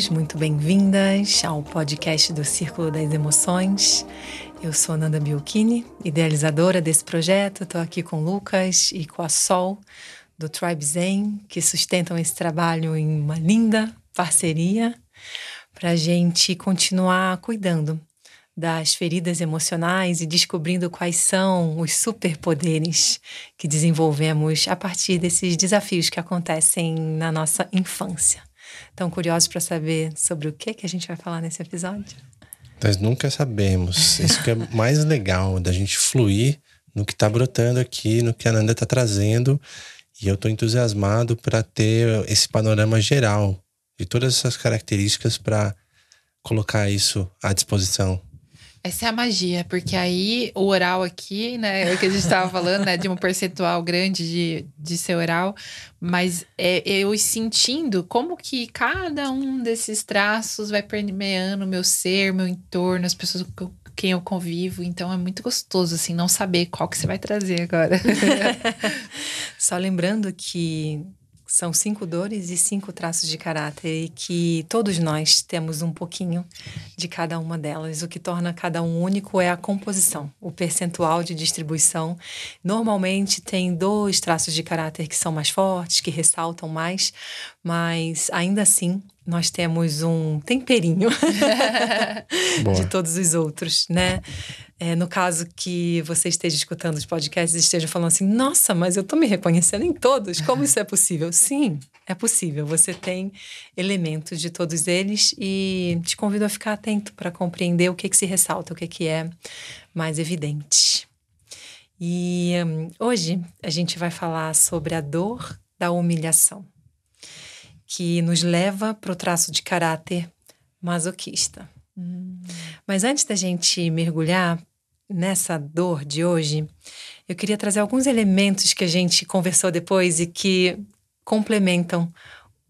bem-vindos, muito bem-vindas ao podcast do Círculo das Emoções. Eu sou Nanda Biocchini, idealizadora desse projeto. Estou aqui com Lucas e com a Sol, do Tribe Zen, que sustentam esse trabalho em uma linda parceria para a gente continuar cuidando das feridas emocionais e descobrindo quais são os superpoderes que desenvolvemos a partir desses desafios que acontecem na nossa infância. Estão curiosos para saber sobre o que, que a gente vai falar nesse episódio? Nós nunca sabemos. Isso que é mais legal, da gente fluir no que está brotando aqui, no que a Nanda está trazendo. E eu estou entusiasmado para ter esse panorama geral de todas essas características para colocar isso à disposição. Essa é a magia, porque aí o oral aqui, né, é o que a gente estava falando, né, de um percentual grande de, de ser oral, mas é, eu sentindo como que cada um desses traços vai permeando o meu ser, meu entorno, as pessoas com quem eu convivo, então é muito gostoso, assim, não saber qual que você vai trazer agora. Só lembrando que são cinco dores e cinco traços de caráter e que todos nós temos um pouquinho de cada uma delas. O que torna cada um único é a composição, o percentual de distribuição. Normalmente tem dois traços de caráter que são mais fortes, que ressaltam mais, mas ainda assim nós temos um temperinho de todos os outros, né? É, no caso que você esteja escutando os podcasts e esteja falando assim, nossa, mas eu estou me reconhecendo em todos, como isso é possível? Sim, é possível. Você tem elementos de todos eles e te convido a ficar atento para compreender o que, que se ressalta, o que, que é mais evidente. E um, hoje a gente vai falar sobre a dor da humilhação, que nos leva para o traço de caráter masoquista. Hum. Mas antes da gente mergulhar nessa dor de hoje, eu queria trazer alguns elementos que a gente conversou depois e que complementam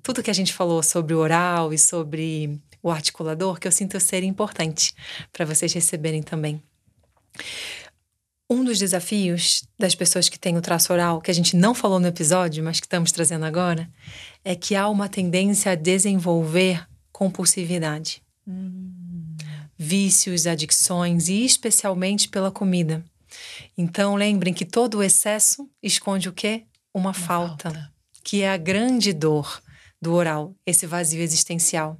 tudo que a gente falou sobre o oral e sobre o articulador, que eu sinto ser importante para vocês receberem também. Um dos desafios das pessoas que têm o traço oral, que a gente não falou no episódio, mas que estamos trazendo agora, é que há uma tendência a desenvolver compulsividade. Hum vícios, adicções e especialmente pela comida. Então lembrem que todo o excesso esconde o quê? Uma, Uma falta, falta, que é a grande dor do oral, esse vazio existencial.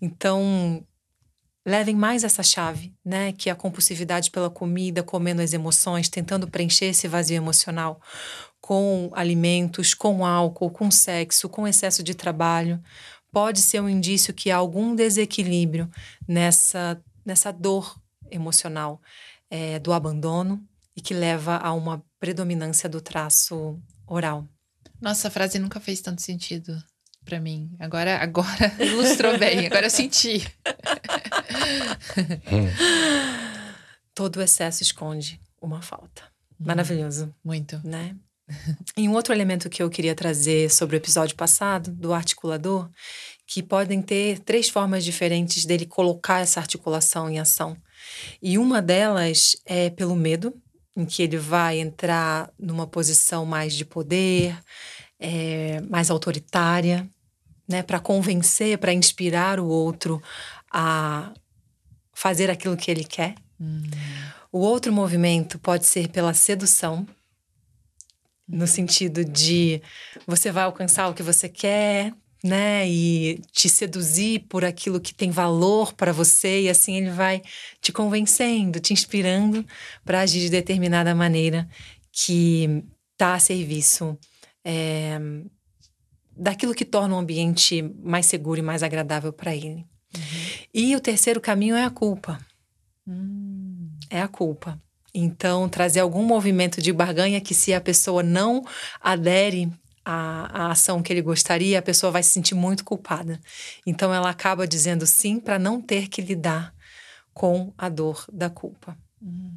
Então, levem mais essa chave, né? Que é a compulsividade pela comida, comendo as emoções, tentando preencher esse vazio emocional com alimentos, com álcool, com sexo, com excesso de trabalho. Pode ser um indício que há algum desequilíbrio nessa nessa dor emocional é, do abandono e que leva a uma predominância do traço oral. Nossa, a frase nunca fez tanto sentido para mim. Agora, agora ilustrou bem. Agora eu senti. Todo excesso esconde uma falta. Uhum. Maravilhoso. Muito. Né? E um outro elemento que eu queria trazer sobre o episódio passado, do articulador, que podem ter três formas diferentes dele colocar essa articulação em ação. E uma delas é pelo medo, em que ele vai entrar numa posição mais de poder, é, mais autoritária, né, para convencer, para inspirar o outro a fazer aquilo que ele quer. Hum. O outro movimento pode ser pela sedução, no sentido de você vai alcançar o que você quer, né? E te seduzir por aquilo que tem valor para você, e assim ele vai te convencendo, te inspirando para agir de determinada maneira que está a serviço é, daquilo que torna o ambiente mais seguro e mais agradável para ele. Uhum. E o terceiro caminho é a culpa. Hum. É a culpa. Então, trazer algum movimento de barganha que, se a pessoa não adere a, a ação que ele gostaria, a pessoa vai se sentir muito culpada. Então ela acaba dizendo sim para não ter que lidar com a dor da culpa. Uhum.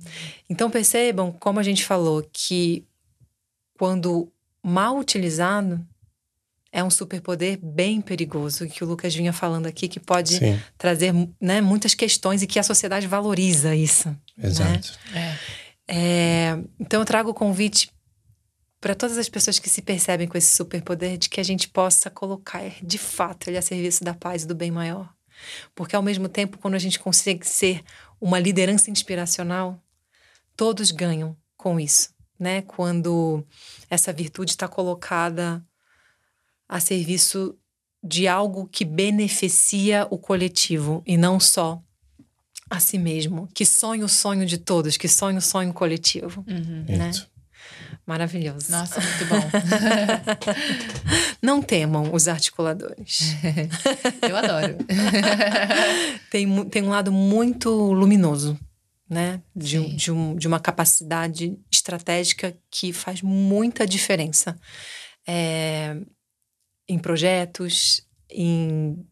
Então percebam, como a gente falou, que quando mal utilizado, é um superpoder bem perigoso, que o Lucas vinha falando aqui, que pode Sim. trazer né, muitas questões e que a sociedade valoriza isso. Né? Exato. Né? É. É, então eu trago o convite para todas as pessoas que se percebem com esse superpoder, de que a gente possa colocar de fato ele a serviço da paz e do bem maior. Porque ao mesmo tempo, quando a gente consegue ser uma liderança inspiracional, todos ganham com isso, né? Quando essa virtude está colocada a serviço de algo que beneficia o coletivo e não só a si mesmo. Que sonha o sonho de todos, que sonha o sonho coletivo, Uhum. né? Isso. Maravilhoso. Nossa, muito bom. Não temam os articuladores. Eu adoro. tem, tem um lado muito luminoso, né? De, de, um, de uma capacidade estratégica que faz muita diferença É, em projetos, em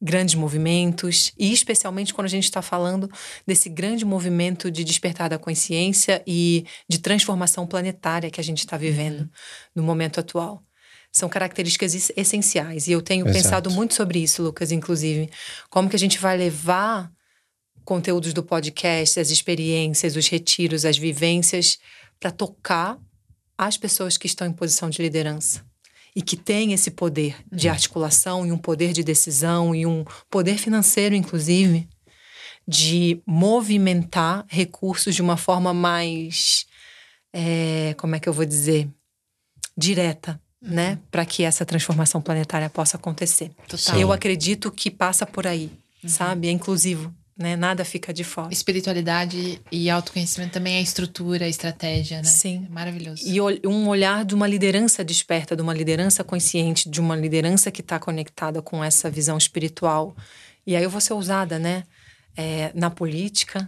grandes movimentos, e especialmente quando a gente está falando desse grande movimento de despertar da consciência e de transformação planetária que a gente está vivendo no momento atual. São características es- essenciais. E eu tenho Exato. pensado muito sobre isso, Lucas, inclusive. Como que a gente vai levar conteúdos do podcast, as experiências, os retiros, as vivências, para tocar as pessoas que estão em posição de liderança e que têm esse poder de articulação e um poder de decisão e um poder financeiro, inclusive, de movimentar recursos de uma forma mais, é, como é que eu vou dizer, direta, né, para que essa transformação planetária possa acontecer. Total. Eu acredito que passa por aí, sabe? É inclusivo, né? Nada fica de fora. Espiritualidade e autoconhecimento também é estrutura, é estratégia, né? Sim. É maravilhoso. E um olhar de uma liderança desperta, de uma liderança consciente, de uma liderança que está conectada com essa visão espiritual. E aí eu vou ser usada, né? É, na política,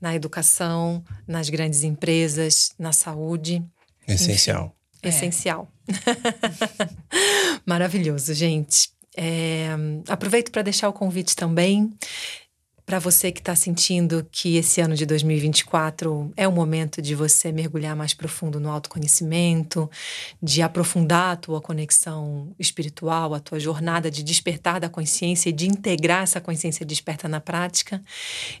na educação, nas grandes empresas, na saúde. Essencial. É. Essencial. Maravilhoso, gente. É, aproveito para deixar o convite também para você que está sentindo que esse ano de 2024 é o momento de você mergulhar mais profundo no autoconhecimento, de aprofundar a tua conexão espiritual, a tua jornada de despertar da consciência e de integrar essa consciência desperta na prática.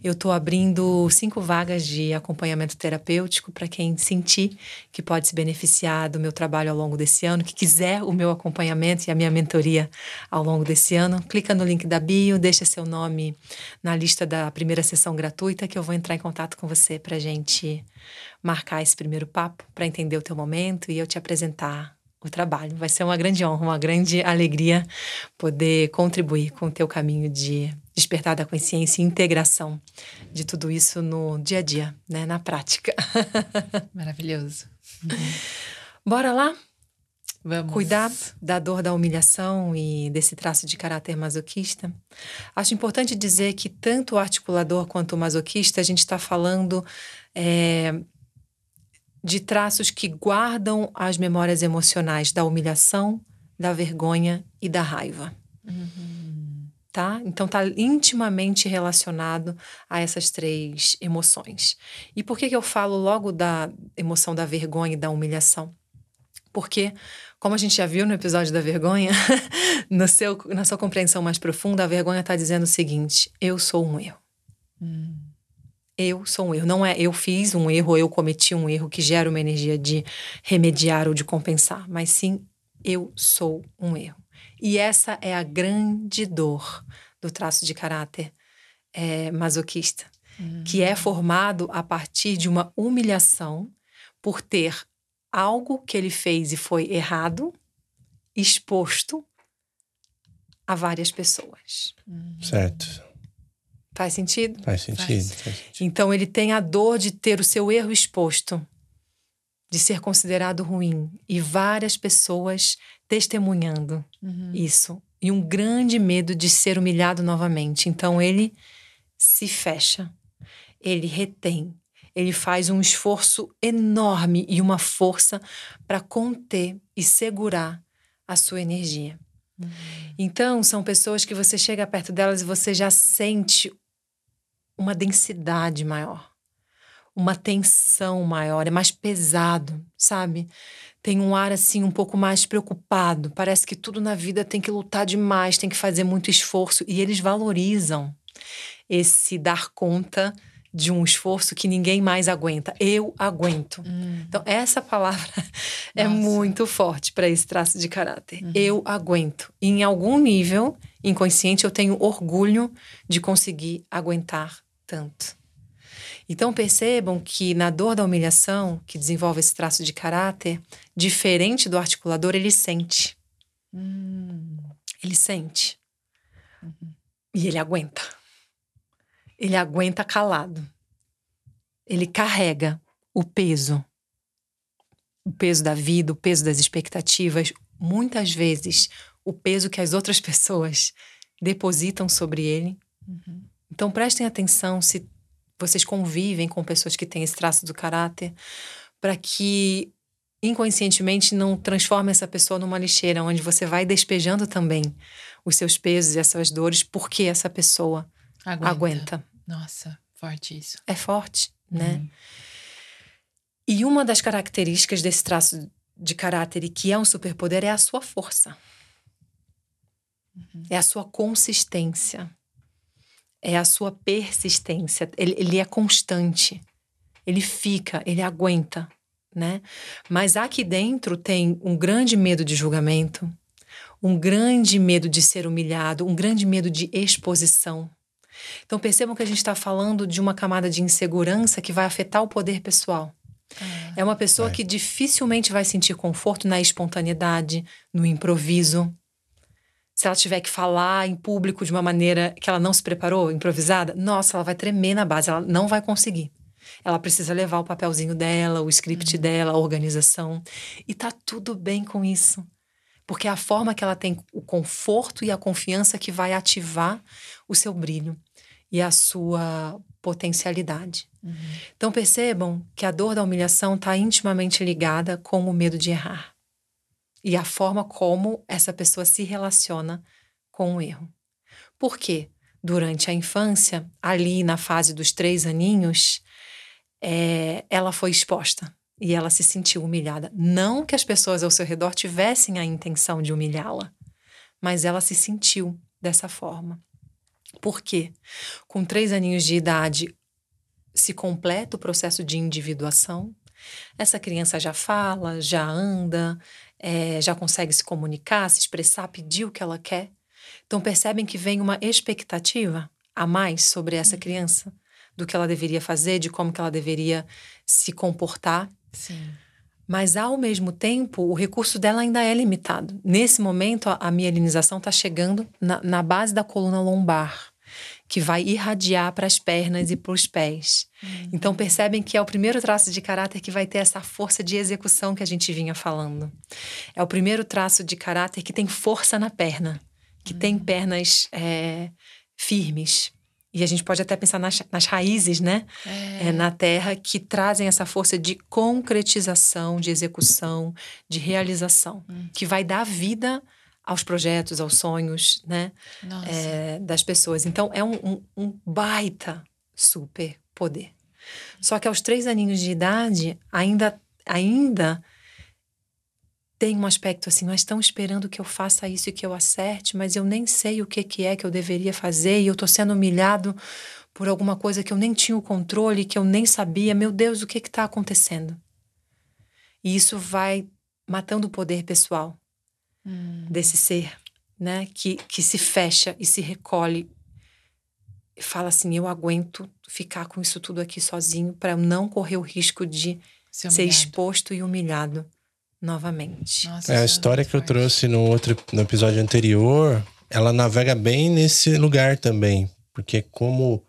Eu estou abrindo cinco vagas de acompanhamento terapêutico para quem sentir que pode se beneficiar do meu trabalho ao longo desse ano, que quiser o meu acompanhamento e a minha mentoria ao longo desse ano. Clica no link da bio, deixa seu nome na lista da primeira sessão gratuita que eu vou entrar em contato com você para gente marcar esse primeiro papo, para entender o teu momento e eu te apresentar o trabalho. Vai ser uma grande honra, uma grande alegria poder contribuir com o teu caminho de despertar da consciência e integração de tudo isso no dia a dia, né, na prática. Maravilhoso. Bora lá? Vamos. Cuidar da dor da humilhação e desse traço de caráter masoquista. Acho importante dizer que tanto o articulador quanto o masoquista, a gente está falando é, de traços que guardam as memórias emocionais da humilhação, da vergonha e da raiva. Tá? Então está intimamente relacionado a essas três emoções. E por que, que eu falo logo da emoção da vergonha e da humilhação? Porque, como a gente já viu no episódio da vergonha, no seu, na sua compreensão mais profunda, a vergonha está dizendo o seguinte: eu sou um erro. Eu sou um erro. Não é eu fiz um erro eu cometi um erro que gera uma energia de remediar ou de compensar, mas sim eu sou um erro. E essa é a grande dor do traço de caráter é, masoquista, que é formado a partir de uma humilhação por ter algo que ele fez e foi errado exposto a várias pessoas. Certo. Faz sentido? Faz sentido. Faz. faz sentido. Então ele tem a dor de ter o seu erro exposto, de ser considerado ruim e várias pessoas testemunhando Uhum. isso e um grande medo de ser humilhado novamente. Então ele se fecha, ele retém, ele faz um esforço enorme e uma força para conter e segurar a sua energia. Então, são pessoas que você chega perto delas e você já sente uma densidade maior, uma tensão maior, é mais pesado, sabe? Tem um ar assim um pouco mais preocupado, parece que tudo na vida tem que lutar demais, tem que fazer muito esforço e eles valorizam esse dar conta de um esforço que ninguém mais aguenta. Eu aguento. Hum. Então, essa palavra é Nossa. muito forte para esse traço de caráter. Eu aguento. E em algum nível inconsciente, eu tenho orgulho de conseguir aguentar tanto. Então, percebam que na dor da humilhação, que desenvolve esse traço de caráter, diferente do articulador, ele sente. Hum. Ele sente. E ele aguenta. Ele aguenta calado. Ele carrega o peso. O peso da vida, o peso das expectativas. Muitas vezes, o peso que as outras pessoas depositam sobre ele. Uhum. Então, prestem atenção se vocês convivem com pessoas que têm esse traço do caráter, para que inconscientemente não transforme essa pessoa numa lixeira, onde você vai despejando também os seus pesos e as suas dores, porque essa pessoa Aguenta. aguenta. Nossa, forte isso. É forte, né? Uhum. E uma das características desse traço de caráter e que é um superpoder é a sua força. É a sua consistência. É a sua persistência. Ele, ele é constante. Ele fica, ele aguenta, né? Mas aqui dentro tem um grande medo de julgamento, um grande medo de ser humilhado, um grande medo de exposição. Então percebam que a gente está falando de uma camada de insegurança que vai afetar o poder pessoal. É uma pessoa É. que dificilmente vai sentir conforto na espontaneidade, no improviso. Se ela tiver que falar em público de uma maneira que ela não se preparou, improvisada, nossa, ela vai tremer na base, ela não vai conseguir. Ela precisa levar o papelzinho dela, o script dela, a organização. E tá tudo bem com isso. Porque é a forma que ela tem o conforto e a confiança que vai ativar o seu brilho e a sua potencialidade. Então percebam que a dor da humilhação está intimamente ligada com o medo de errar e a forma como essa pessoa se relaciona com o erro. Por quê? Durante a infância, ali na fase dos três aninhos, é, ela foi exposta e ela se sentiu humilhada. Não que as pessoas ao seu redor tivessem a intenção de humilhá-la, mas ela se sentiu dessa forma. Por quê? Com três aninhos de idade, se completa o processo de individuação. Essa criança já fala, já anda, é, já consegue se comunicar, se expressar, pedir o que ela quer. Então percebem que vem uma expectativa a mais sobre essa criança, do que ela deveria fazer, de como que ela deveria se comportar. Sim. Mas, ao mesmo tempo, o recurso dela ainda é limitado. Nesse momento, a, mielinização está chegando na, na base da coluna lombar, que vai irradiar para as pernas e para os pés. Então, percebem que é o primeiro traço de caráter que vai ter essa força de execução que a gente vinha falando. É o primeiro traço de caráter que tem força na perna, que tem pernas é, firmes. E a gente pode até pensar nas, nas raízes, né? é, na terra que trazem essa força de concretização, de execução, de realização, que vai dar vida aos projetos, aos sonhos, né, é, das pessoas. Então é um, um- um baita super poder. Só que aos três aninhos de idade ainda ainda tem um aspecto assim, mas estão esperando que eu faça isso e que eu acerte, mas eu nem sei o que, que é que eu deveria fazer e eu estou sendo humilhado por alguma coisa que eu nem tinha o controle, que eu nem sabia. Meu Deus, o que está acontecendo? E isso vai matando o poder pessoal Hum. desse ser, né? Que, que se fecha e se recolhe e fala assim: eu aguento ficar com isso tudo aqui sozinho para eu não correr o risco de Ser ser exposto e humilhado novamente. Nossa, É, a história muito que eu forte. trouxe no outro no episódio anterior, ela navega bem nesse lugar também, porque como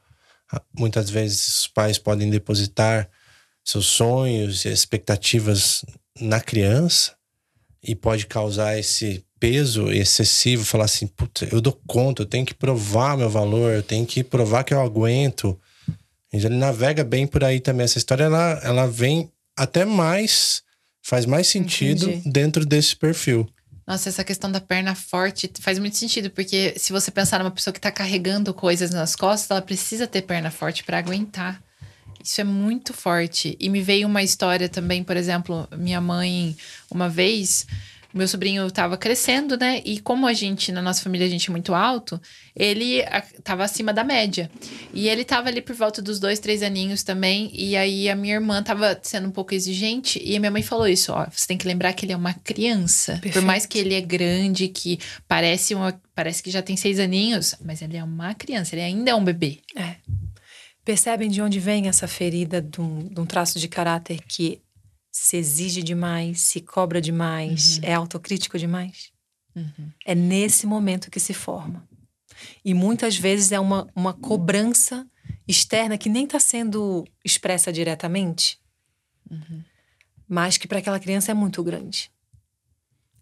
muitas vezes os pais podem depositar seus sonhos e expectativas na criança e pode causar esse peso excessivo, falar assim, Puta, eu dou conta, eu tenho que provar meu valor, eu tenho que provar que eu aguento. Então, ele navega bem por aí também. Essa história ela, ela vem até mais, faz mais sentido Entendi. dentro desse perfil. Nossa, essa questão da perna forte faz muito sentido, porque se você pensar numa pessoa que tá carregando coisas nas costas, ela precisa ter perna forte para aguentar. Isso é muito forte. E me veio uma história também, por exemplo, minha mãe, uma vez, meu sobrinho estava crescendo, né? E como a gente, na nossa família, a gente é muito alto, ele estava acima da média. E ele estava ali por volta dos dois, três aninhos também. E aí a minha irmã estava sendo um pouco exigente. E a minha mãe falou isso: ó, você tem que lembrar que ele é uma criança. Perfeito. Por mais que ele é grande, que parece, uma, parece que já tem seis aninhos, mas ele é uma criança, ele ainda é um bebê. É. Percebem de onde vem essa ferida de um, de um traço de caráter que se exige demais, se cobra demais, uhum. é autocrítico demais? Uhum. É nesse momento que se forma. E muitas vezes é uma, uma cobrança externa que nem está sendo expressa diretamente, uhum. mas que para aquela criança é muito grande.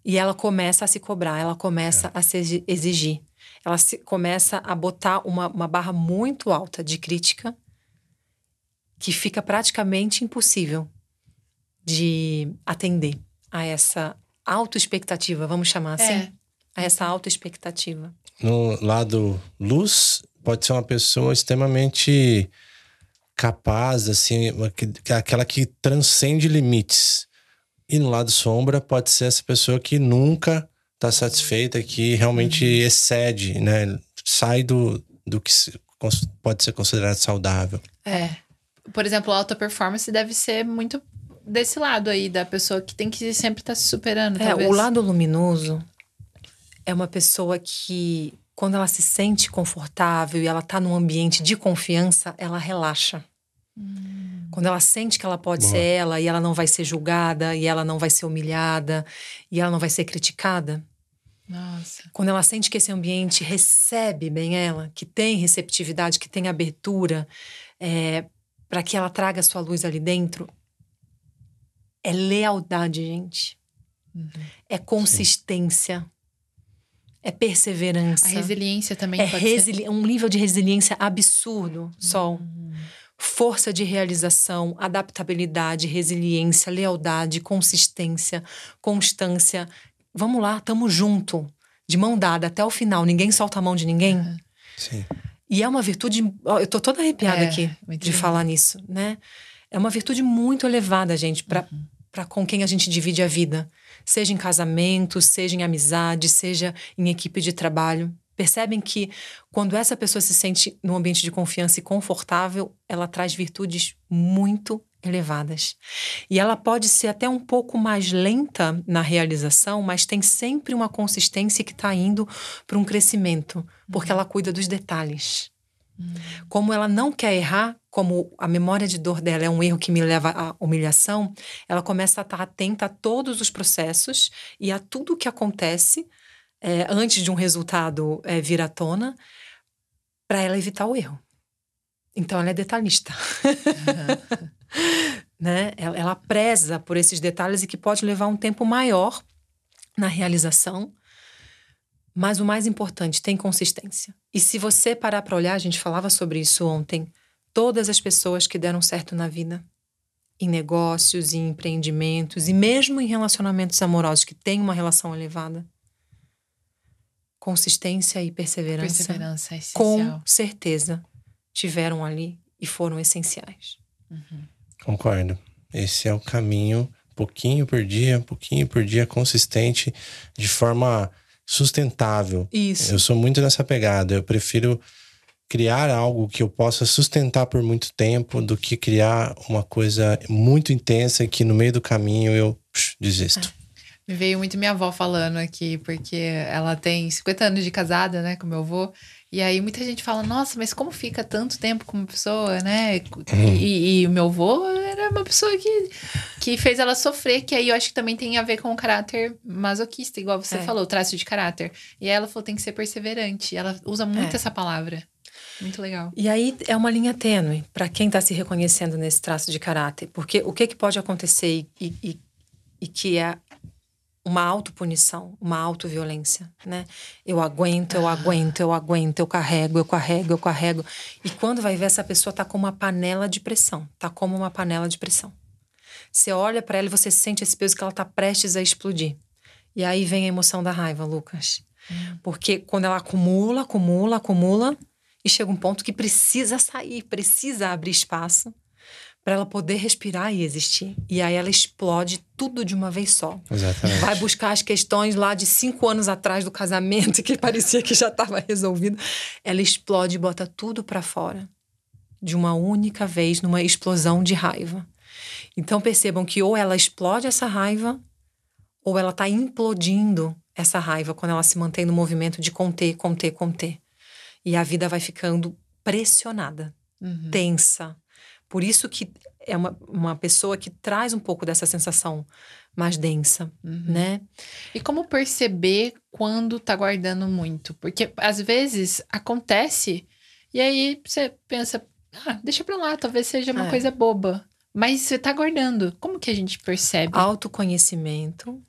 E ela começa a se cobrar, ela começa é. a se exigir ela se, começa a botar uma, uma barra muito alta de crítica que fica praticamente impossível de atender a essa autoexpectativa, vamos chamar assim? É. A essa autoexpectativa. No lado luz, pode ser uma pessoa extremamente capaz, assim, aquela que transcende limites. E no lado sombra, pode ser essa pessoa que nunca está satisfeita, que realmente uhum. excede, né? Sai do, do que pode ser considerado saudável. É. Por exemplo, alta performance deve ser muito desse lado aí, da pessoa que tem que sempre estar tá se superando. É, talvez. o lado luminoso é uma pessoa que, quando ela se sente confortável e ela está num ambiente de confiança, ela relaxa. Hum. Quando ela sente que ela pode Boa. ser ela e ela não vai ser julgada, e ela não vai ser humilhada, e ela não vai ser criticada, nossa. Quando ela sente que esse ambiente recebe bem ela, que tem receptividade, que tem abertura, é, para que ela traga a sua luz ali dentro, é lealdade, gente. Uhum. É consistência. Sim. É perseverança. A resiliência também é resili um nível de resiliência absurdo, uhum. Sol. Força de realização, adaptabilidade, resiliência, lealdade, consistência, constância, vamos lá, tamo junto, de mão dada até o final, ninguém solta a mão de ninguém. Uhum. Sim. E é uma virtude, eu tô toda arrepiada é, aqui de falar nisso, né? É uma virtude muito elevada, gente, para uhum. Pra com quem a gente divide a vida, seja em casamento, seja em amizade, seja em equipe de trabalho. Percebem que quando essa pessoa se sente num ambiente de confiança e confortável, ela traz virtudes muito elevadas. E ela pode ser até um pouco mais lenta na realização, mas tem sempre uma consistência que está indo para um crescimento, porque ela cuida dos detalhes. Como ela não quer errar, como a memória de dor dela é um erro que me leva à humilhação, ela começa a estar atenta a todos os processos e a tudo que acontece é, antes de um resultado é, vir à tona, para ela evitar o erro. Então ela é detalhista. Uhum. né? Ela, ela preza por esses detalhes e que pode levar um tempo maior na realização. Mas o mais importante, tem consistência. E se você parar para olhar, a gente falava sobre isso ontem, todas as pessoas que deram certo na vida, em negócios, em empreendimentos e mesmo em relacionamentos amorosos que têm uma relação elevada, consistência e perseverança, perseverança é com certeza tiveram ali e foram essenciais. Uhum. Concordo. Esse é o caminho, pouquinho por dia, pouquinho por dia, consistente, de forma sustentável. Isso. Eu sou muito nessa pegada. Eu prefiro criar algo que eu possa sustentar por muito tempo do que criar uma coisa muito intensa que no meio do caminho eu psh, desisto. Me veio muito minha avó falando aqui, porque ela tem 50 anos de casada, né, com meu avô. E aí muita gente fala, nossa, mas como fica tanto tempo com uma pessoa, né? Uhum. E, e, o meu avô era uma pessoa que, que fez ela sofrer, que aí eu acho que também tem a ver com o caráter masoquista, igual você é. falou, traço de caráter. E aí ela falou, tem que ser perseverante. Ela usa muito é. essa palavra. Muito legal. E aí é uma linha tênue para quem está se reconhecendo nesse traço de caráter. Porque o que, que pode acontecer e, e, e que é uma autopunição, uma autoviolência, né? Eu aguento, eu aguento, eu aguento, eu carrego, eu carrego, eu carrego. E quando vai ver essa pessoa tá com uma panela de pressão, tá como uma panela de pressão. Você olha para ela e você sente esse peso que ela tá prestes a explodir. E aí vem a emoção da raiva, Lucas. Hum. Porque quando ela acumula, acumula, acumula e chega um ponto que precisa sair, precisa abrir espaço para ela poder respirar e existir. E aí ela explode tudo de uma vez só. Exatamente. Vai buscar as questões lá de cinco anos atrás do casamento, que parecia que já estava resolvido. Ela explode e bota tudo para fora. De uma única vez, numa explosão de raiva. Então percebam que ou ela explode essa raiva, ou ela está implodindo essa raiva quando ela se mantém no movimento de conter, conter, conter. E a vida vai ficando pressionada, Uhum. tensa. Por isso que é uma, uma pessoa que traz um pouco dessa sensação mais densa, Uhum. né? E como perceber quando tá guardando muito? Porque às vezes acontece e aí você pensa, ah, deixa pra lá, talvez seja uma É. coisa boba. Mas você tá guardando. Como que a gente percebe? Autoconhecimento,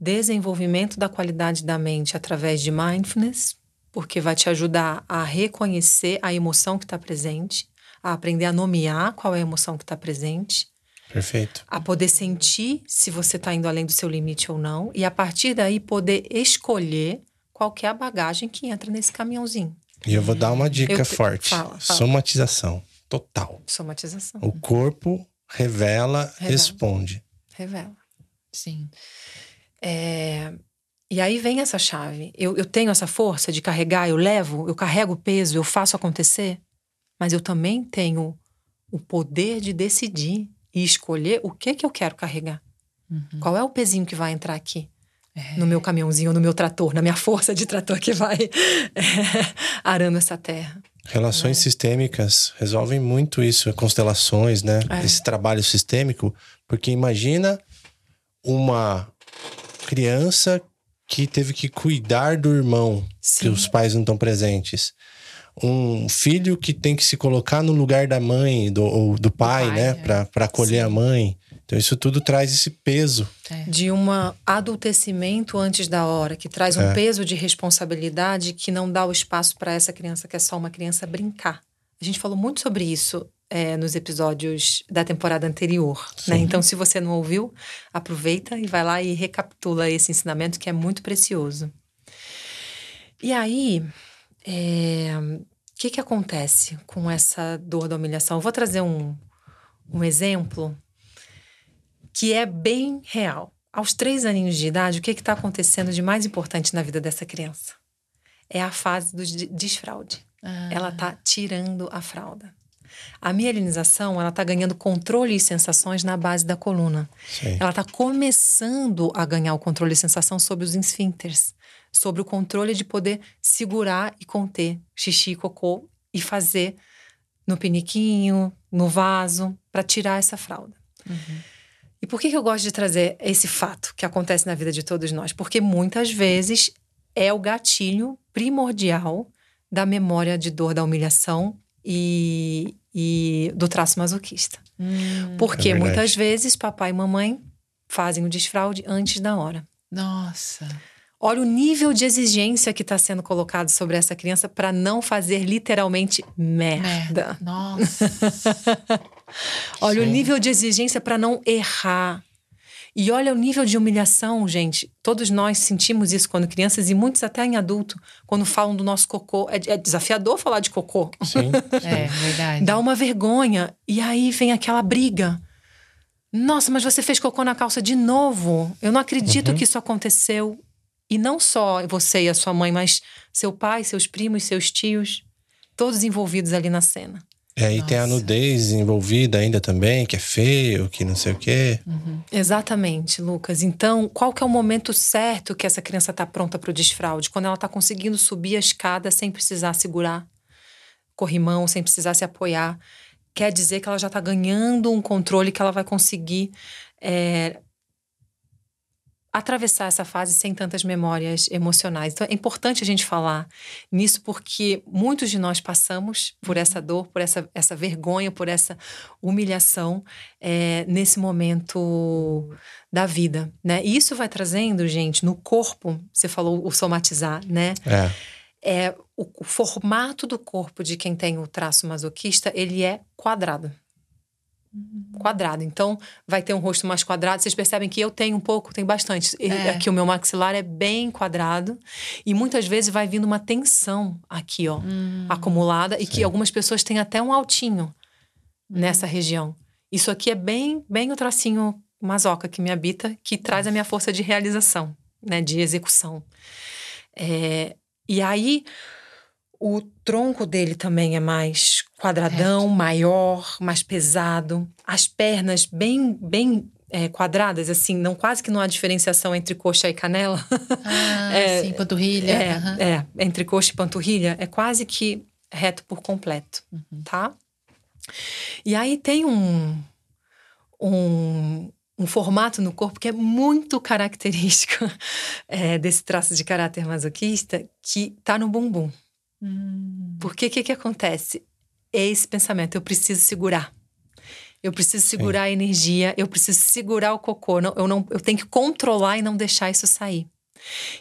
desenvolvimento da qualidade da mente através de mindfulness, porque vai te ajudar a reconhecer a emoção que está presente, a aprender a nomear qual é a emoção que está presente, Perfeito. a poder sentir se você está indo além do seu limite ou não, e a partir daí poder escolher qual é a bagagem que entra nesse caminhãozinho. E eu vou dar uma dica te- forte: fala, fala. somatização total. Somatização. O corpo revela, Revela. responde. Revela. Sim. É, E aí vem essa chave. Eu, eu tenho essa força de carregar, eu levo, eu carrego o peso, eu faço acontecer, mas eu também tenho o poder de decidir e escolher o que que eu quero carregar. Uhum. Qual é o pezinho que vai entrar aqui? É. No meu caminhãozinho, no meu trator, na minha força de trator que vai é, arando essa terra. Relações sistêmicas resolvem muito isso, constelações, né? É. Esse trabalho sistêmico, porque imagina uma criança que teve que cuidar do irmão, que Sim. os pais não estão presentes. Um filho que tem que se colocar no lugar da mãe do, ou do pai, pai, né? é. Para acolher Sim. a mãe. Então, isso tudo traz esse peso. É. de um adultecimento antes da hora, que traz um É. peso de responsabilidade que não dá o espaço para essa criança que é só uma criança brincar. A gente falou muito sobre isso é, nos episódios da temporada anterior. Né? Então, se você não ouviu, aproveita e vai lá e recapitula esse ensinamento que é muito precioso. E aí, é, o que, que acontece com essa dor da humilhação? Eu vou trazer um, um exemplo que é bem real. Aos três aninhos de idade, o que está acontecendo de mais importante na vida dessa criança? É a fase do de- desfraude. Ah, Ela está tirando a fralda. A mielinização, ela está ganhando controle e sensações na base da coluna. Sim. Ela está começando a ganhar o controle e sensação sobre os esfíncteres, sobre o controle de poder segurar e conter xixi e cocô e fazer no piniquinho, no vaso, para tirar essa fralda. uhum. E por que, que eu gosto de trazer esse fato que acontece na vida de todos nós? Porque muitas vezes é o gatilho primordial da memória de dor da humilhação e, e do traço masoquista. Hum, Porque É muitas vezes papai e mamãe fazem o desfraude antes da hora. Nossa. Olha o nível de exigência que está sendo colocado sobre essa criança para não fazer literalmente merda. Merda. Nossa. Olha o nível de exigência para não errar. E olha o nível de humilhação, gente. Todos nós sentimos isso quando crianças e muitos até em adulto, quando falam do nosso cocô. É, é desafiador falar de cocô. Sim. é, verdade. Dá uma vergonha. E aí vem aquela briga. Nossa, mas você fez cocô na calça de novo. Eu não acredito Uhum. que isso aconteceu. E não só você e a sua mãe, mas seu pai, seus primos, seus tios, todos envolvidos ali na cena. E aí tem a nudez envolvida ainda também, que é feio, que não sei o quê. Uhum. Exatamente, Lucas. Então, qual que é o momento certo que essa criança está pronta para o desfraude? Quando ela está conseguindo subir a escada sem precisar segurar corrimão, sem precisar se apoiar. Quer dizer que ela já está ganhando um controle que ela vai conseguir é, atravessar essa fase sem tantas memórias emocionais. Então, é importante a gente falar nisso porque muitos de nós passamos por essa dor, por essa, essa vergonha, por essa humilhação é, nesse momento da vida, né? E isso vai trazendo, gente, no corpo. Você falou o somatizar, né? É. É o, o formato do corpo de quem tem o traço masoquista, ele é quadrado. Quadrado. Então, vai ter um rosto mais quadrado. Vocês percebem que eu tenho um pouco, tenho bastante. É. Aqui o meu maxilar é bem quadrado. E muitas vezes vai vindo uma tensão aqui, ó, Hum. acumulada. E que algumas pessoas têm até um altinho. nessa região. Isso aqui é bem, bem o tracinho masoca que me habita, que traz a minha força de realização, né, de execução. É, e aí o tronco dele também é mais quadradão, Reto. maior, mais pesado. As pernas bem, bem é, quadradas, assim, não quase que não há diferenciação entre coxa e canela. Ah, é, sim, panturrilha. É, uhum. é, entre coxa e panturrilha é quase que reto por completo, uhum. tá? E aí tem um, um, um formato no corpo que é muito característico é, desse traço de caráter masoquista, que tá no bumbum. Hum. Porque o que, que acontece? É esse pensamento, eu preciso segurar. Eu preciso segurar Sim. a energia, eu preciso segurar o cocô. Não, eu, não, eu tenho que controlar e não deixar isso sair.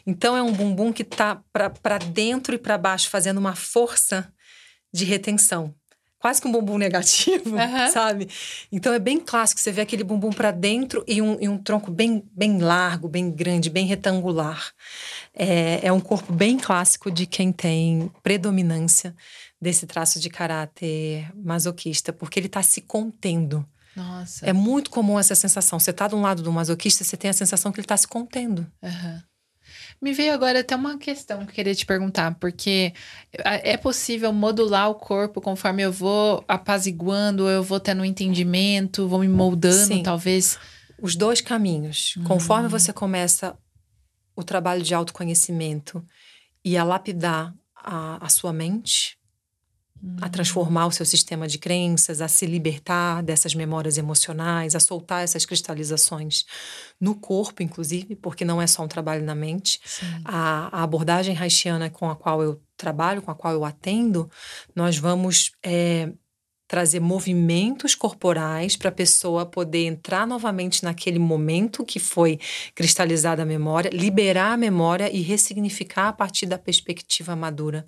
Então é um bumbum que tá para dentro e para baixo, fazendo uma força de retenção quase que um bumbum negativo, uhum. sabe? Então é bem clássico, você vê aquele bumbum para dentro e um, e um, tronco bem, bem largo, bem grande, bem retangular. É, é um corpo bem clássico de quem tem predominância desse traço de caráter masoquista, porque ele está se contendo. Nossa. É muito comum essa sensação. Você está de um lado do masoquista, você tem a sensação que ele está se contendo. Uhum. Me veio agora até uma questão que eu queria te perguntar, porque é possível modular o corpo conforme eu vou apaziguando, eu vou tendo um entendimento, vou me moldando, Sim. talvez? Os dois caminhos. Conforme você começa o trabalho de autoconhecimento e a lapidar a, a sua mente, a transformar o seu sistema de crenças, a se libertar dessas memórias emocionais, a soltar essas cristalizações no corpo, inclusive, porque não é só um trabalho na mente. A, a, abordagem haitiana com a qual eu trabalho, com a qual eu atendo, nós vamos é, trazer movimentos corporais para a pessoa poder entrar novamente naquele momento que foi cristalizada a memória, liberar a memória e ressignificar a partir da perspectiva madura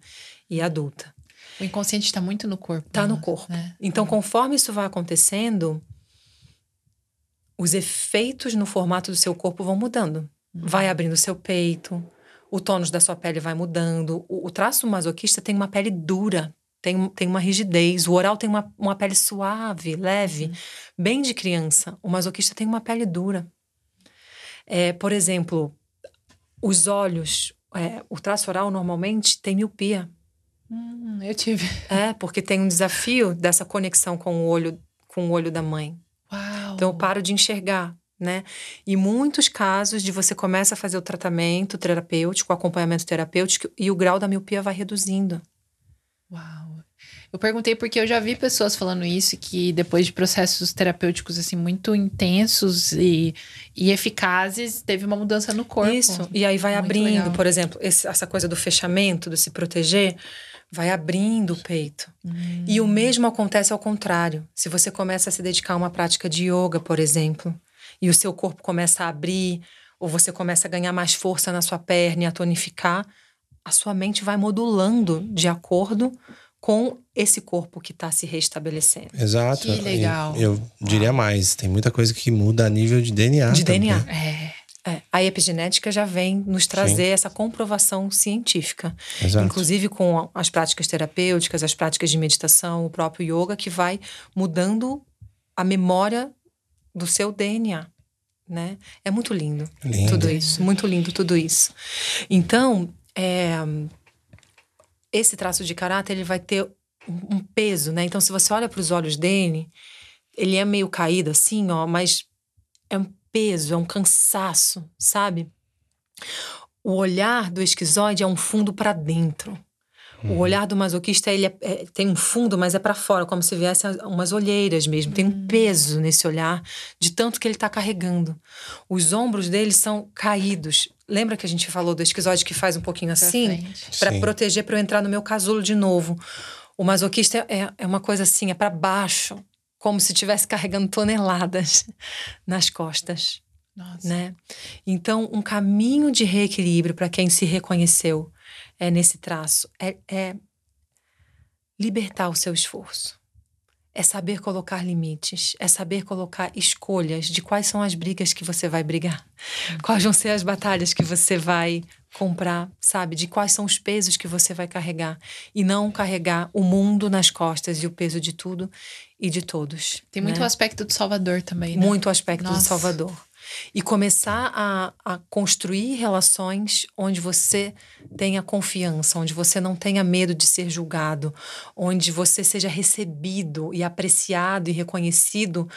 e adulta. O inconsciente está muito no corpo. Está no né? corpo. É. Então, conforme isso vai acontecendo, os efeitos no formato do seu corpo vão mudando. Uhum. Vai abrindo o seu peito, o tônus da sua pele vai mudando. O, o traço masoquista tem uma pele dura, tem, tem uma rigidez. O oral tem uma, uma pele suave, leve, uhum. bem de criança. O masoquista tem uma pele dura. É, por exemplo, os olhos, é, o traço oral normalmente tem miopia. Hum, eu tive. É, porque tem um desafio dessa conexão com o olho, com o olho da mãe. Uau. Então eu paro de enxergar, né? E muitos casos de você começa a fazer o tratamento terapêutico, o acompanhamento terapêutico e o grau da miopia vai reduzindo. Uau. Eu perguntei porque eu já vi pessoas falando isso, que depois de processos terapêuticos assim muito intensos e, e eficazes, teve uma mudança no corpo. Isso. E aí vai muito abrindo, legal. por exemplo, esse, essa coisa do fechamento, do se proteger vai abrindo o peito. Hum. E o mesmo acontece ao contrário. Se você começa a se dedicar a uma prática de yoga, por exemplo, e o seu corpo começa a abrir, ou você começa a ganhar mais força na sua perna e a tonificar, a sua mente vai modulando de acordo com esse corpo que está se restabelecendo. Exato. Que legal. Eu, eu diria mais, tem muita coisa que muda a nível de DNA. De também. DNA. É. É, a epigenética já vem nos trazer Sim. essa comprovação científica. Exato. Inclusive com as práticas terapêuticas, as práticas de meditação, o próprio yoga, que vai mudando a memória do seu DNA. Né? É muito lindo, lindo. tudo isso, muito lindo tudo isso. Então, é, esse traço de caráter ele vai ter um peso, né? Então, se você olha para os olhos dele, ele é meio caído assim, ó, mas é um peso, é um cansaço, sabe? O olhar do esquizoide é um fundo para dentro. Uhum. O olhar do masoquista ele é, é, tem um fundo, mas é para fora, como se viesse umas olheiras mesmo. Tem um uhum. peso nesse olhar, de tanto que ele está carregando. Os ombros dele são caídos. Lembra que a gente falou do esquizoide que faz um pouquinho assim? Para proteger, para eu entrar no meu casulo de novo. O masoquista é, é uma coisa assim, é para baixo como se estivesse carregando toneladas nas costas. Nossa. Né? Então, um caminho de reequilíbrio para quem se reconheceu é nesse traço é, é libertar o seu esforço. É saber colocar limites, é saber colocar escolhas de quais são as brigas que você vai brigar, quais vão ser as batalhas que você vai comprar, sabe? De quais são os pesos que você vai carregar. E não carregar o mundo nas costas e o peso de tudo e de todos. Tem muito né? aspecto do Salvador também, né? Muito aspecto do Nossa. Salvador. E começar a, a construir relações onde você tenha confiança, onde você não tenha medo de ser julgado, onde você seja recebido e apreciado e reconhecido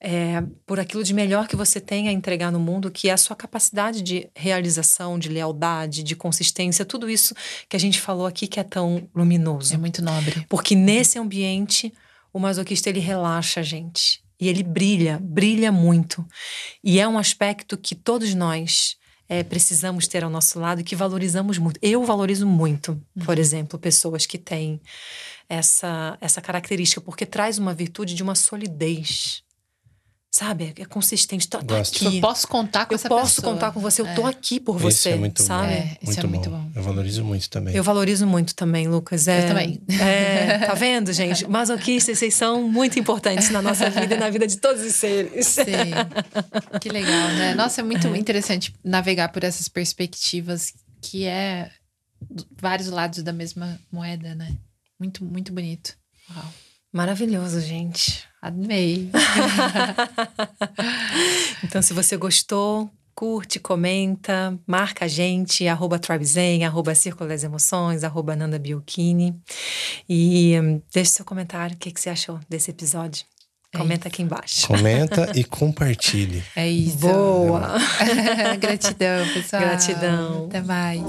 é, por aquilo de melhor que você tem a entregar no mundo, que é a sua capacidade de realização, de lealdade, de consistência, tudo isso que a gente falou aqui que é tão luminoso. É muito nobre. Porque nesse ambiente, o masoquista ele relaxa a gente. E ele brilha, brilha muito. E é um aspecto que todos nós é, precisamos ter ao nosso lado e que valorizamos muito. Eu valorizo muito, por exemplo, pessoas que têm essa, essa característica, porque traz uma virtude de uma solidez. Sabe? É consistente. Tá, tá aqui. Tipo, eu posso contar com Eu essa posso pessoa. contar com você, eu tô aqui por Isso você, é muito sabe? bom. É, isso é muito bom. Eu valorizo muito também. Eu valorizo muito também, Lucas. É, Eu também. É, tá vendo, gente? Masoquistas, vocês são muito importantes na nossa vida e na vida de todos os seres. Sim. Que legal, né? Nossa, é muito interessante navegar por essas perspectivas que é vários lados da mesma moeda, né? Muito, muito bonito. Uau. Maravilhoso, gente. Amei. Então, se você gostou, curte, comenta, marca a gente, arroba Tribezen, arroba Círculo das Emoções, arroba Nanda Biocchini. E hum, deixe seu comentário, o que, que você achou desse episódio. É Comenta aqui embaixo. Comenta e compartilhe. É isso. Boa! Gratidão, pessoal. Gratidão. Até mais.